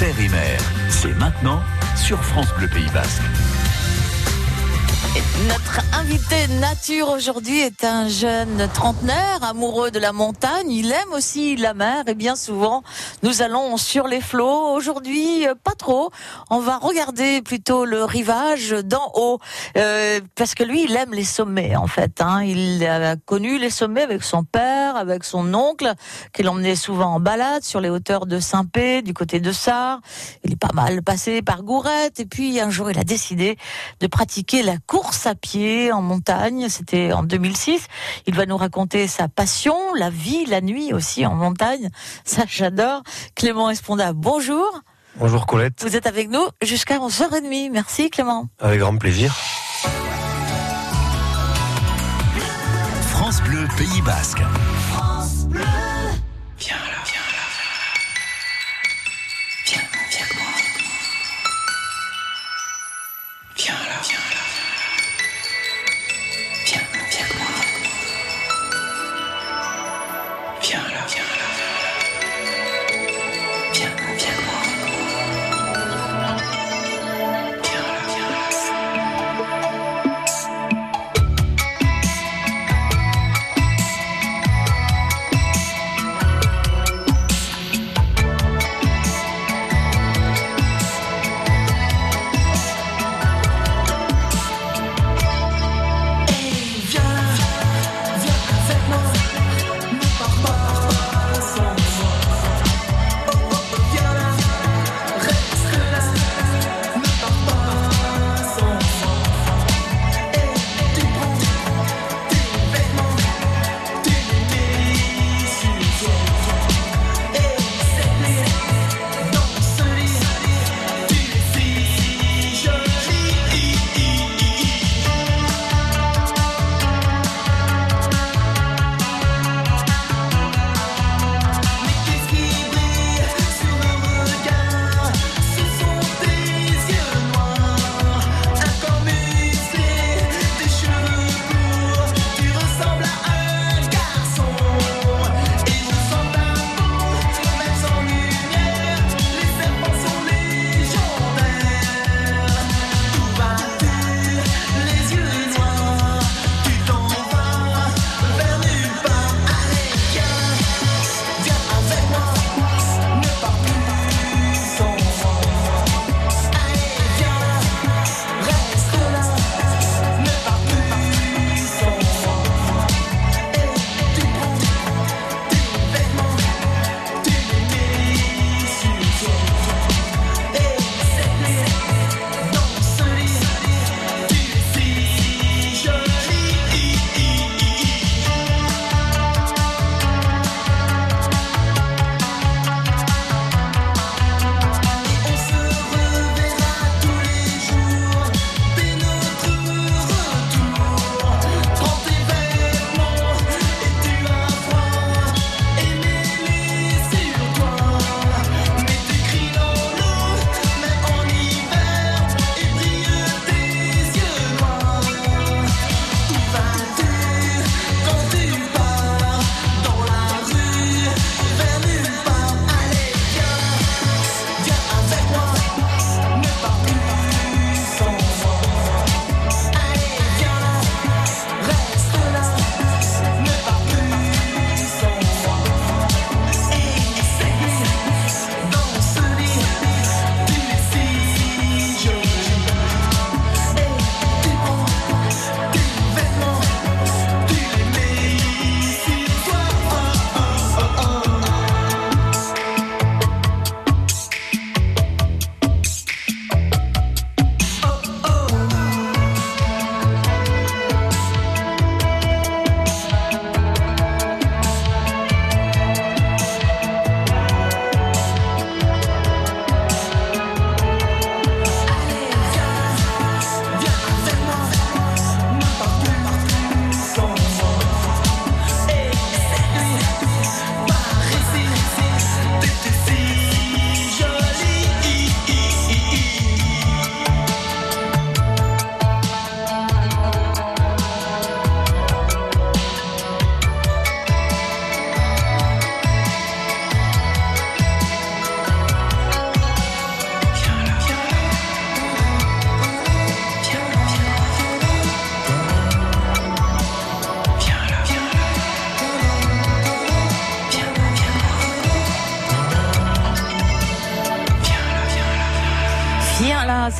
terre et mer. C'est maintenant sur France Bleu Pays Basque. Notre invité nature aujourd'hui est un jeune trentenaire amoureux de la montagne. Il aime aussi la mer et bien souvent nous allons sur les flots. Aujourd'hui, euh, pas trop. On va regarder plutôt le rivage d'en haut euh, parce que lui, il aime les sommets en fait. Hein. Il a connu les sommets avec son père, avec son oncle, qui l'emmenait souvent en balade sur les hauteurs de Saint-Pé, du côté de Sarre. Il est pas mal passé par Gourette et puis un jour, il a décidé de pratiquer la course à pied en montagne. C'était en 2006. Il va nous raconter sa passion, la vie, la nuit aussi en montagne. Ça, j'adore. Clément Esponda, bonjour. Bonjour Colette. Vous êtes avec nous jusqu'à 11h30. Merci Clément. Avec grand plaisir. France Bleu Pays Basque.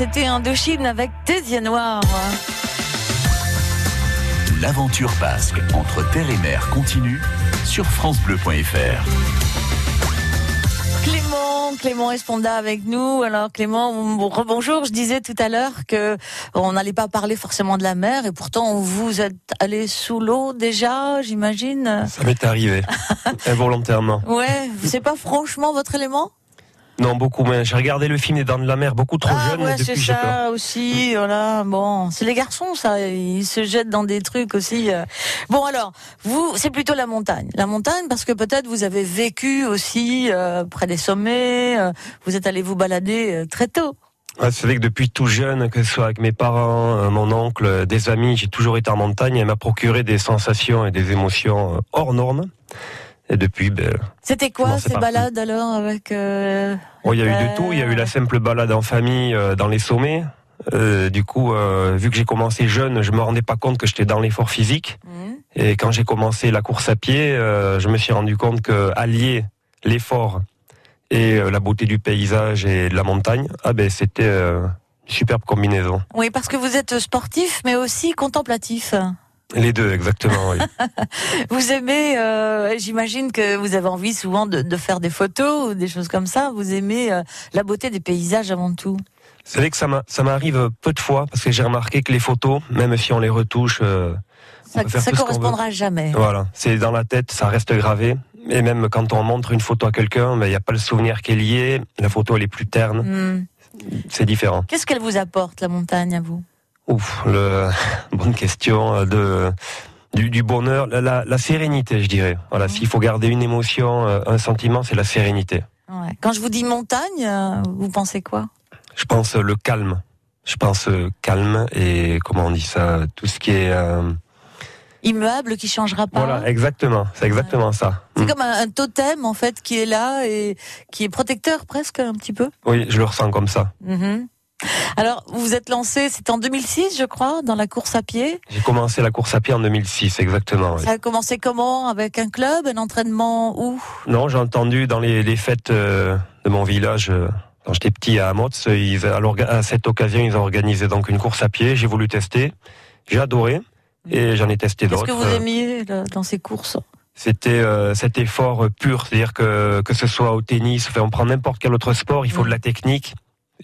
C'était Indochine avec Tésia Noir. L'aventure basque entre terre et mer continue sur francebleu.fr. Clément, Clément Esponda avec nous. Alors Clément, rebonjour. Je disais tout à l'heure que on n'allait pas parler forcément de la mer et pourtant vous êtes allé sous l'eau déjà, j'imagine. Ça m'est arrivé involontairement. Ouais, c'est pas franchement votre élément? Non, beaucoup moins. J'ai regardé le film des Dents de la Mer beaucoup trop ah, jeune. Ouais, c'est ça aussi. Voilà. Bon, c'est les garçons, ça. Ils se jettent dans des trucs aussi. Euh. Bon, alors, vous, c'est plutôt la montagne. La montagne, parce que peut-être vous avez vécu aussi euh, près des sommets. Euh, vous êtes allé vous balader très tôt. c'est vrai que depuis tout jeune, que ce soit avec mes parents, mon oncle, des amis, j'ai toujours été en montagne. Elle m'a procuré des sensations et des émotions hors normes. Et depuis, ben, C'était quoi ces balades alors avec euh, oh, Il y a eu de tout. Il y a eu la simple balade en famille euh, dans les sommets. Euh, du coup, vu que j'ai commencé jeune, je me rendais pas compte que j'étais dans l'effort physique. Mmh. Et quand j'ai commencé la course à pied, je me suis rendu compte que allier l'effort et la beauté du paysage et de la montagne, ah ben c'était une superbe combinaison. Oui, parce que vous êtes sportif, mais aussi contemplatif. Les deux, exactement. Oui. vous aimez, euh, j'imagine que vous avez envie souvent de, faire des photos ou des choses comme ça. Vous aimez euh, la beauté des paysages avant tout. C'est vrai que ça m'arrive peu de fois parce que j'ai remarqué que les photos, même si on les retouche, euh, ça, ne correspondra jamais. Voilà, c'est dans la tête, ça reste gravé. Et même quand on montre une photo à quelqu'un, ben, il n'y a pas le souvenir qui est lié. La photo, elle est plus terne. Hmm. C'est différent. Qu'est-ce qu'elle vous apporte, la montagne, à vous? Ouf, le... bonne question. Euh, de du, bonheur, la, sérénité, je dirais. Voilà, mmh. s'il faut garder une émotion, euh, un sentiment, c'est la sérénité. Quand je vous dis montagne, euh, vous pensez quoi? Je pense le calme. Je pense calme et comment on dit ça, tout ce qui est immuable qui changera pas. Voilà, exactement, c'est exactement ça. C'est mmh. comme un, totem en fait qui est là et qui est protecteur presque un petit peu. Oui, je le ressens comme ça. Mmh. Alors, vous êtes lancé, c'était en 2006, je crois, dans la course à pied. J'ai commencé la course à pied en 2006, exactement. Ça a commencé comment? Avec un club, un entraînement où? Non, j'ai entendu dans les, fêtes euh, de mon village. Euh, quand j'étais petit à Amotz, ils, à cette occasion, ils ont organisé donc une course à pied. J'ai voulu tester. J'ai adoré et j'en ai testé d'autres. Qu'est-ce que vous aimiez dans ces courses? C'était euh, cet effort pur, c'est-à-dire que que ce soit au tennis, enfin, on prend n'importe quel autre sport, il faut de la technique,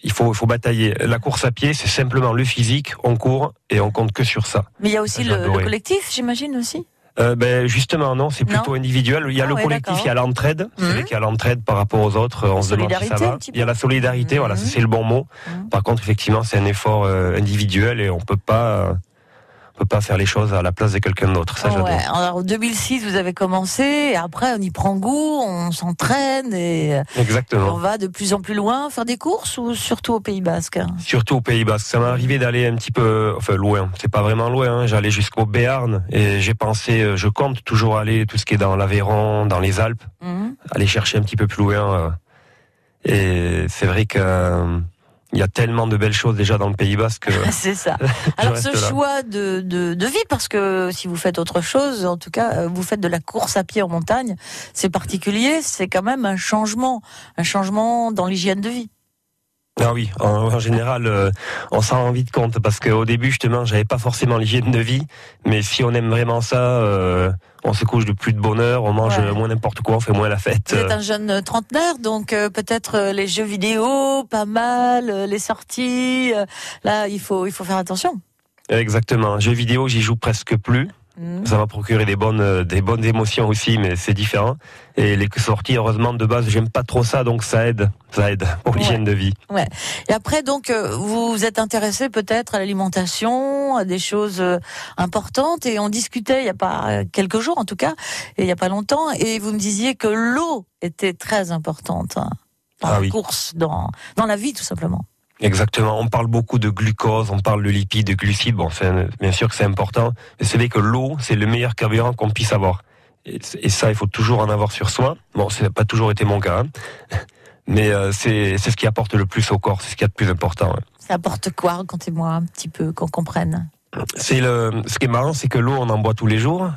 il faut, faut batailler. La course à pied, c'est simplement le physique, on court et on compte que sur ça. Mais il y a aussi le, collectif, j'imagine aussi euh, ben justement non, c'est plutôt individuel. Il y a ah le collectif, il y a l'entraide. C'est vrai qu'il y a l'entraide par rapport aux autres. On se demande si ça va. Il y a la solidarité, voilà, mhm. c'est le bon mot. Mhm. Par contre, effectivement, c'est un effort euh, individuel et on peut pas peut pas faire les choses à la place de quelqu'un d'autre. Ça, ouais. Alors, en 2006, vous avez commencé, et après, on y prend goût, on s'entraîne, et, Exactement. on va de plus en plus loin faire des courses, ou surtout au Pays Basque? Surtout au Pays Basque. Ça m'est arrivé d'aller un petit peu, enfin, loin. C'est pas vraiment loin, hein. J'allais jusqu'au Béarn, et j'ai pensé, euh, je compte toujours aller tout ce qui est dans l'Aveyron, dans les Alpes, mhm. aller chercher un petit peu plus loin. Euh. Et c'est vrai que, euh, il y a tellement de belles choses déjà dans le Pays Basque. c'est ça. Alors ce choix de, de, de, vie, parce que si vous faites autre chose, en tout cas, euh, vous faites de la course à pied en montagne, c'est particulier, c'est quand même un changement, un changement dans l'hygiène de vie. Ah oui, en, général, euh, on s'en rend vite compte parce qu'au début, justement, j'avais pas forcément l'hygiène de vie, mais si on aime vraiment ça, euh, on se couche de plus de bonheur, on mange moins n'importe quoi, on fait moins la fête. Vous êtes un jeune trentenaire, donc euh, peut-être les jeux vidéo, pas mal, les sorties. là, il faut il faut faire attention. Exactement. Jeux vidéo, j'y joue presque plus. Ça m'a procuré des bonnes, euh, des bonnes émotions aussi, mais c'est différent. Et les sorties, heureusement, de base, j'aime pas trop ça, donc ça aide, ça aide pour l'hygiène de vie. Ouais. Et après, donc, euh, vous vous êtes intéressé peut-être à l'alimentation, à des choses euh, importantes, et on discutait il y a pas quelques jours, en tout cas, et il y a pas longtemps, et vous me disiez que l'eau était très importante hein, dans ah la course, dans dans la vie, tout simplement. Exactement. On parle beaucoup de glucose, on parle de lipides, de glucides. Bon, bien sûr que c'est important, mais c'est vrai que l'eau, c'est le meilleur carburant qu'on puisse avoir. Et, ça, il faut toujours en avoir sur soi. Bon, ça n'a pas toujours été mon cas, hein. mais euh, c'est ce qui apporte le plus au corps, c'est ce qui est le plus important. Ça apporte quoi? Racontez-moi un petit peu, qu'on comprenne. C'est le. Ce qui est marrant, c'est que l'eau, on en boit tous les jours,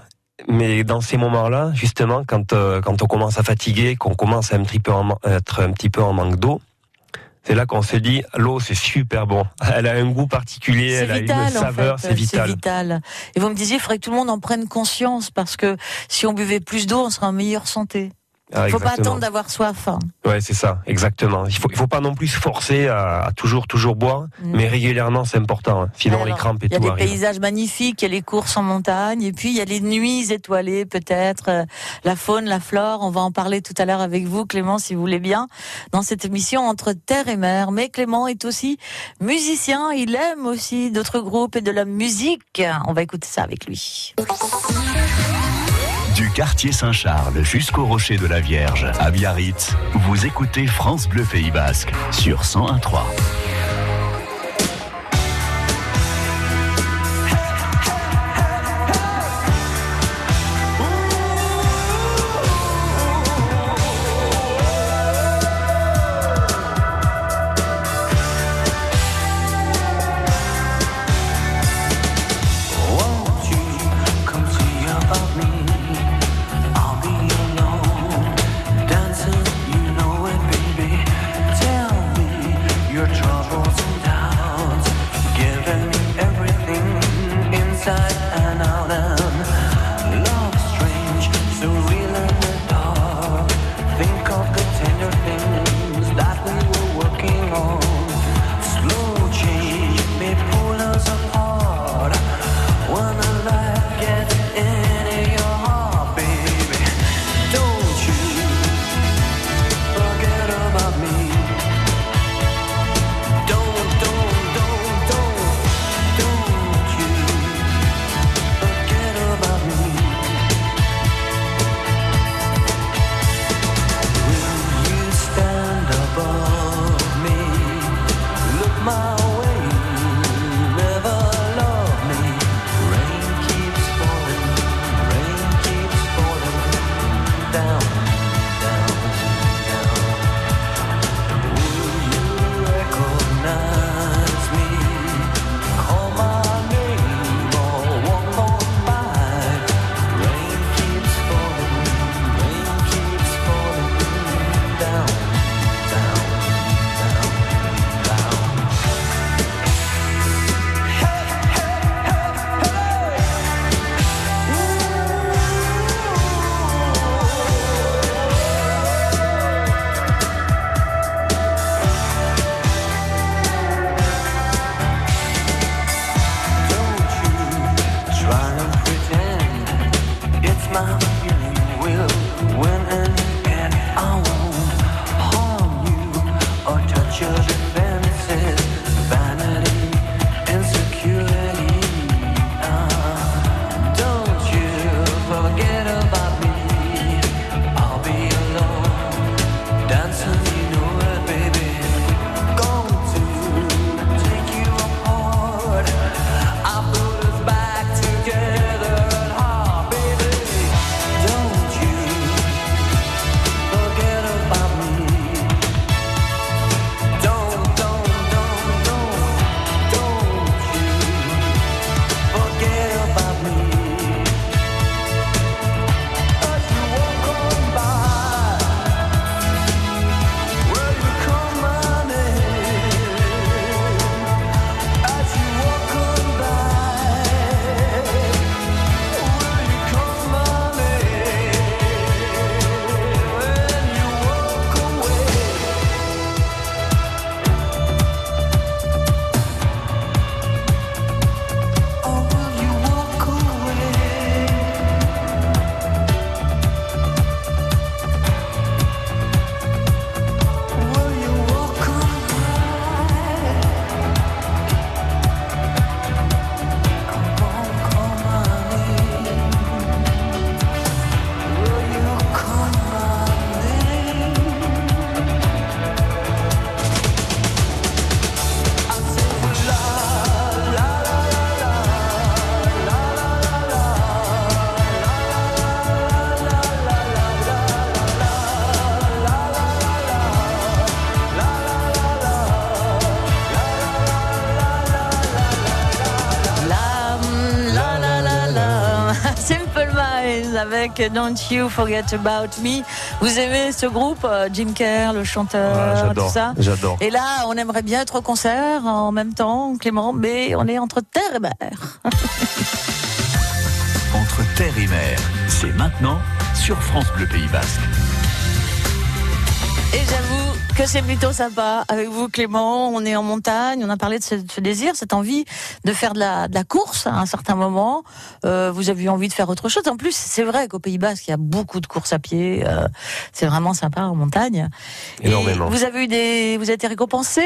mais dans ces moments-là, justement, quand euh, quand on commence à fatiguer, qu'on commence à un petit peu être un petit peu en manque d'eau, c'est là qu'on se dit l'eau c'est super bon. Elle a un goût particulier, elle a une saveur, c'est vital. vital. Et vous me disiez, il faudrait que tout le monde en prenne conscience parce que si on buvait plus d'eau, on serait en meilleure santé. Ah, il faut pas attendre d'avoir soif. Hein. Ouais, c'est ça, exactement. Il faut, il faut pas non plus se forcer à, toujours, toujours boire, mm. mais régulièrement, c'est important. Hein. Sinon, les crampes et tout. Il y a des paysages magnifiques, il y a les courses en montagne, et puis il y a les nuits étoilées, peut-être, euh, la faune, la flore. On va en parler tout à l'heure avec vous, Clément, si vous voulez bien, dans cette émission entre terre et mer. Mais Clément est aussi musicien. Il aime aussi d'autres groupes et de la musique. On va écouter ça avec lui. Du quartier Saint-Charles jusqu'au rocher de la Vierge, à Biarritz, vous écoutez France Bleu Pays Basque sur 101.3. avec Don't You Forget About Me. Vous aimez ce groupe, euh, Jim Kerr, le chanteur, tout ça J'adore. Et là, on aimerait bien être au concert en même temps, Clément, mais on est entre terre et mer. entre terre et mer, c'est maintenant sur France Bleu Pays Basque. Et j'avoue que c'est plutôt sympa avec vous, Clément. On est en montagne, on a parlé de ce, désir, cette envie de faire de la, de la course à un certain moment. Euh, vous avez eu envie de faire autre chose. En plus, c'est vrai qu'au Pays Basque, il y a beaucoup de courses à pied. Euh, c'est vraiment sympa en montagne. Énormément. Et vous avez eu des, vous avez été récompensé.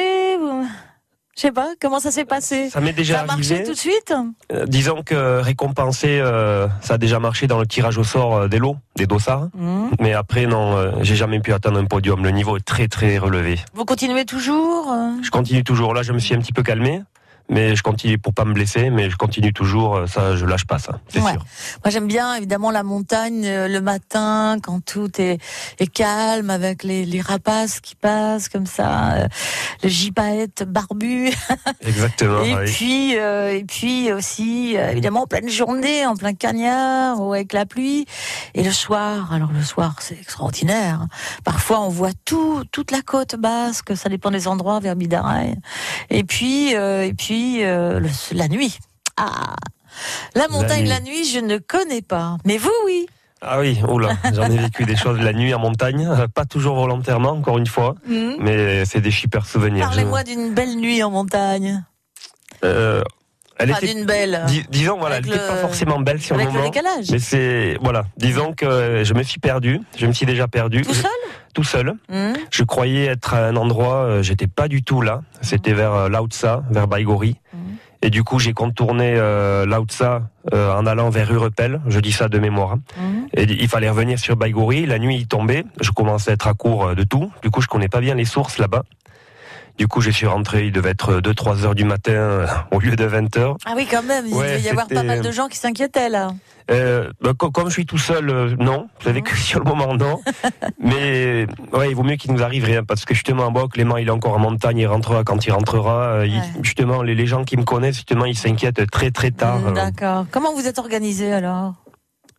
Je sais pas, comment ça s'est passé? Ça m'est déjà ça a marché tout de suite? Euh, Disons que récompenser, euh, ça a déjà marché dans le tirage au sort euh, des lots, des dossards. Mmh. Mais après, non, j'ai jamais pu atteindre un podium. Le niveau est très très relevé. Vous continuez toujours Je continue toujours. Là, je me suis un petit peu calmé mais je continue pour pas me blesser, mais je continue toujours. Euh, ça, je lâche pas ça, c'est sûr. Moi, j'aime bien évidemment la montagne euh, le matin quand tout est, est calme avec les, les, rapaces qui passent comme ça, euh, le gypaète barbu. Exactement. et puis et puis aussi évidemment en pleine journée, en plein cagnard ou avec la pluie. Et le soir, alors le soir, c'est extraordinaire. Parfois, on voit tout toute la côte basque. Ça dépend des endroits vers Bidaraï. Et puis et puis euh, la nuit. Ah, la montagne la nuit. je ne connais pas. Mais vous, oui. Ah oui, oula, j'en ai vécu des choses la nuit en montagne, pas toujours volontairement, encore une fois, hmm. mais c'est des super souvenirs. Parlez-moi d'une belle nuit en montagne. Euh, elle était d'une belle. disons voilà, elle n'était pas forcément belle sur le moment. Le décalage. Mais c'est voilà, disons que je me suis perdu, je me suis déjà perdu. Tout seul Tout seul. Hmm. Je croyais être à un endroit, euh, j'étais pas du tout là. C'était hmm. vers euh, Lautsa, vers Baigori. Hmm. Et du coup, j'ai contourné euh, Lautsa euh, en allant vers Urepel. Je dis ça de mémoire. Et il fallait revenir sur Baigori. La nuit il tombait. Je commençais à être à court de tout. Du coup, je connais pas bien les sources là-bas. Du coup, je suis rentré, il devait être 2-3 heures du matin euh, au lieu de 20 heures. Ah oui, quand même, il devait y avoir pas mal de gens qui s'inquiétaient là. Euh, bah, comme je suis tout seul, euh, non. Vous savez que sur le moment, non. Mais ouais, il vaut mieux qu'il nous arrive rien parce que justement, bon, Clément, il est encore en montagne, il rentrera quand il rentrera. Euh, justement, les, les, gens qui me connaissent, justement, ils s'inquiètent très très tard. Mm, d'accord. Comment vous êtes organisé alors?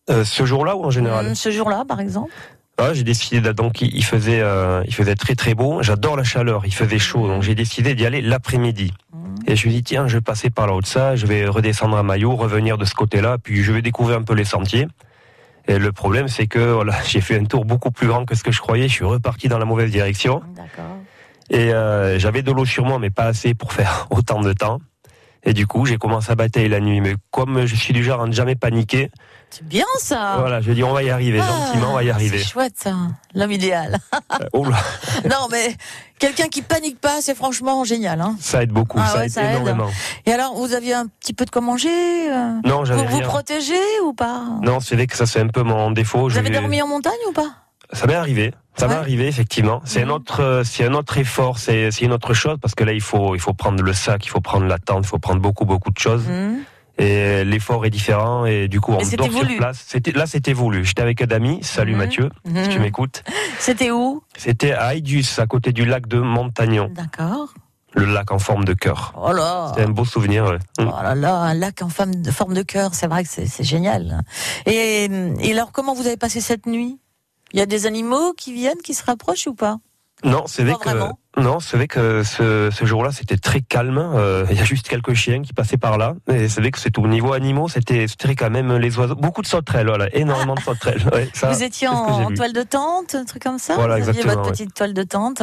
Ce jour-là ou en général? Mm, Ce jour-là, par exemple ah, j'ai décidé donc il faisait euh, il faisait très très beau. J'adore la chaleur, il faisait chaud, donc j'ai décidé d'y aller l'après-midi. Mmh. Et je me suis dit tiens, je vais passer par là haut de ça, je vais redescendre à Maillot, revenir de ce côté-là, puis je vais découvrir un peu les sentiers. Et le problème, c'est que voilà, j'ai fait un tour beaucoup plus grand que ce que je croyais. Je suis reparti dans la mauvaise direction. Et euh, j'avais de l'eau sur moi, mais pas assez pour faire autant de temps. Et du coup, j'ai commencé à batailler la nuit. Mais comme je suis du genre à ne jamais paniquer, c'est bien ça. Voilà, je dis on va y arriver, ah, gentiment, on va y arriver. C'est chouette ça, l'homme idéal. Euh, oh là. non mais quelqu'un qui panique pas, c'est franchement génial. Hein. Ça aide beaucoup, ah ça, aide énormément. Et alors, vous aviez un petit peu de quoi manger euh, Non, j'avais Vous vous protégez ou pas? Non, c'est vrai que ça c'est un peu mon défaut. Vous avez dormi en montagne ou pas? Ça m'est arrivé. Ça m'est arrivé effectivement. C'est un autre, euh, c'est un autre effort, c'est une autre chose parce que là il faut, il faut prendre le sac, il faut prendre la tente, il faut prendre beaucoup, beaucoup de choses. Mhm et l'effort est différent et du coup on dort sur place. C'était là c'était voulu. J'étais avec un Salut mhm. Mathieu, si tu mhm. m'écoutes. C'était où? C'était à Aidus, à côté du lac de Montagnon. D'accord. Le lac en forme de cœur. Oh là C'était un beau souvenir. Oh là là, un lac en forme de, forme de cœur, c'est vrai que c'est génial. Et, et alors comment vous avez passé cette nuit? Il y a des animaux qui viennent, qui se rapprochent ou pas? Non, c'est vrai que non, c'est vrai que ce, ce jour-là c'était très calme. Euh, il y a juste quelques chiens qui passaient par là. Et c'est vrai que c'est au niveau animaux, c'était quand même les oiseaux, beaucoup de sauterelles, voilà, énormément de sauterelles. Vous étiez en, toile de tente, un truc comme ça. Voilà, Vous aviez votre petite toile de tente.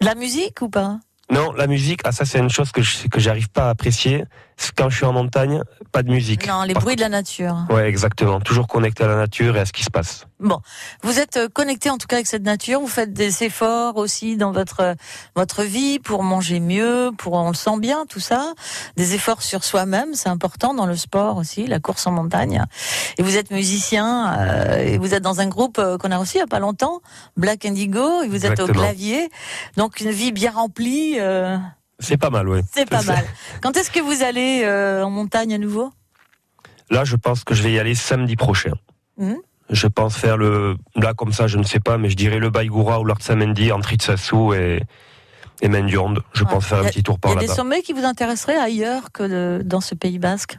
La musique ou pas? Non, la musique, ah ça c'est une chose que je, que j'arrive pas à apprécier. Quand je suis en montagne, pas de musique. Non, les bruits de la nature. Ouais, exactement. Toujours connecté à la nature et à ce qui se passe. Bon, vous êtes euh, connecté en tout cas avec cette nature. Vous faites des efforts aussi dans votre euh, votre vie pour manger mieux, pour on le sent bien tout ça. Des efforts sur soi-même, c'est important dans le sport aussi, la course en montagne. Et vous êtes musicien euh, et vous êtes dans un groupe qu'on a reçu il y a pas longtemps, Black Indigo. Et vous êtes au clavier, donc une vie bien remplie. C'est pas mal, oui. C'est pas mal. Quand est-ce que vous allez euh, en montagne à nouveau? Là, je pense que je vais y aller samedi prochain. Hmm? Je pense faire le. Là, comme ça, je ne sais pas, mais je dirais le Baïgoura ou l'Artsamendi entre Itsasu et, et. Je pense faire un petit tour par là-bas. Il y a des sommets qui vous intéresseraient ailleurs que dans ce Pays basque?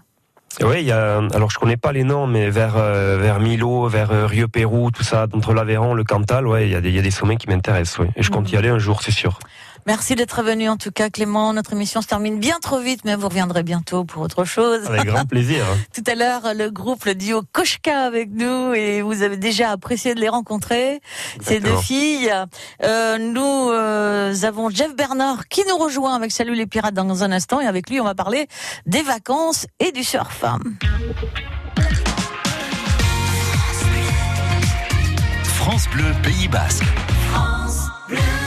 Oui, il y a, alors je connais pas les noms, mais vers euh, vers Milo, vers euh, Rio Pérou, tout ça, entre l'Aveyron, le Cantal, ouais, il y a des il y a des sommets qui m'intéressent, oui. Et je compte y aller un jour, c'est sûr. Merci d'être venu en tout cas Clément. Notre émission se termine bien trop vite, mais vous reviendrez bientôt pour autre chose. Avec grand plaisir. tout à l'heure, le groupe, le duo Koshka avec nous et vous avez déjà apprécié de les rencontrer, ces deux filles. Euh, nous euh, avons Jeff Bernard qui nous rejoint avec Salut les pirates dans un instant et avec lui on va parler des vacances et du surf. France Bleu Pays Basque. France Bleu.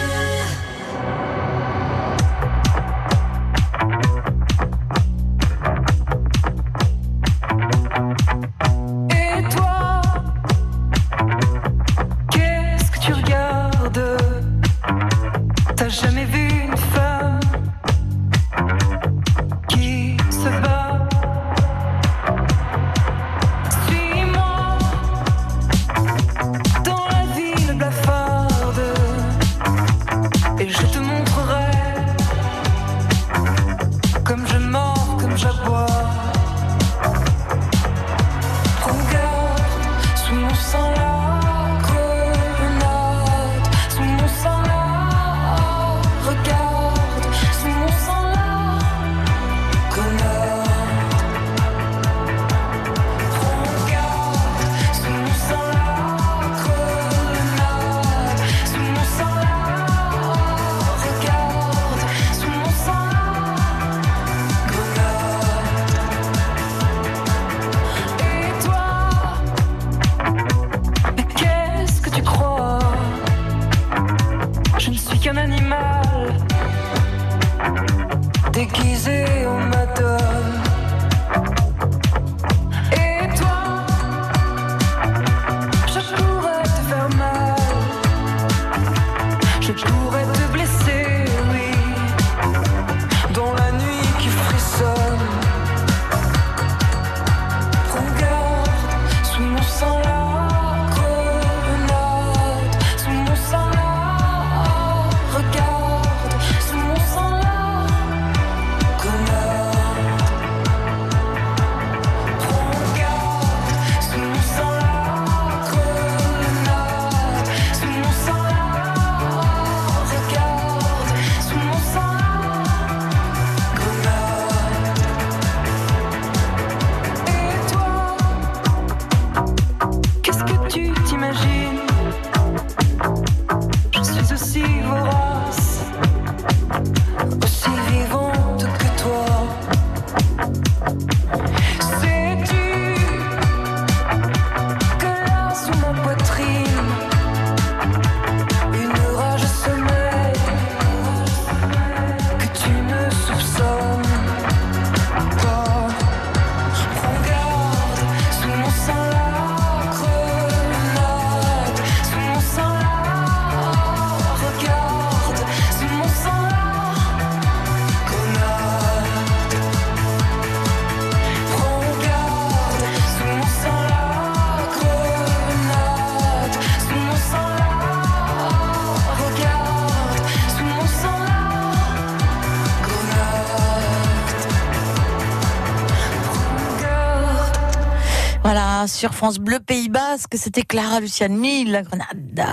Sur France Bleu Pays Basque. C'était Clara Luciani, la Grenade.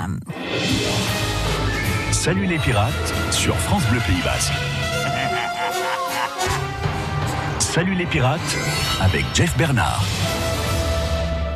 Salut les pirates sur France Bleu Pays Basque. Salut les pirates avec Jeff Bernard.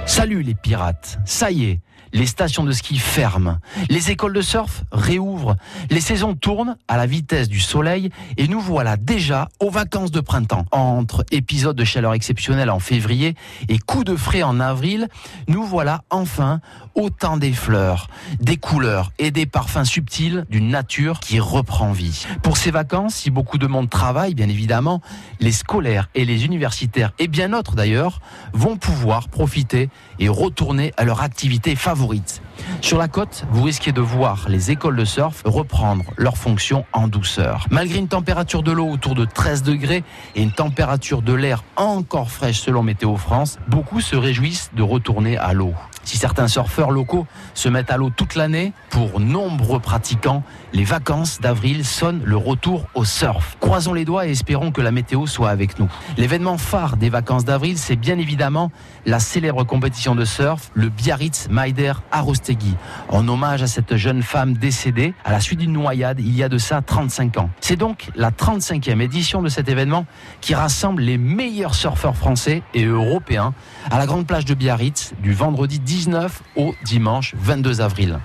Salut les pirates, ça y est, les stations de ski ferment, les écoles de surf réouvrent, les saisons tournent à la vitesse du soleil et nous voilà déjà aux vacances de printemps. Entre épisodes de chaleur exceptionnelle en février et coups de frais en avril, nous voilà enfin au temps des fleurs, des couleurs et des parfums subtils d'une nature qui reprend vie. Pour ces vacances, si beaucoup de monde travaille, bien évidemment, les scolaires et les universitaires, et bien d'autres d'ailleurs, vont pouvoir profiter et retourner à leur activité favorite. Sur la côte, vous risquez de voir les écoles de surf reprendre leur fonction en douceur. Malgré une température de l'eau autour de 13 degrés et une température de l'air encore fraîche selon Météo France, beaucoup se réjouissent de retourner à l'eau. Si certains surfeurs locaux se mettent à l'eau toute l'année, pour nombreux pratiquants, les vacances d'avril sonnent le retour au surf. Croisons les doigts et espérons que la météo soit avec nous. L'événement phare des vacances d'avril, c'est bien évidemment la célèbre compétition de surf, le Biarritz Maider Arostegui, en hommage à cette jeune femme décédée à la suite d'une noyade il y a de ça 35 ans. C'est donc la 35e édition de cet événement qui rassemble les meilleurs surfeurs français et européens à la grande plage de Biarritz du vendredi 19 au dimanche 22 avril.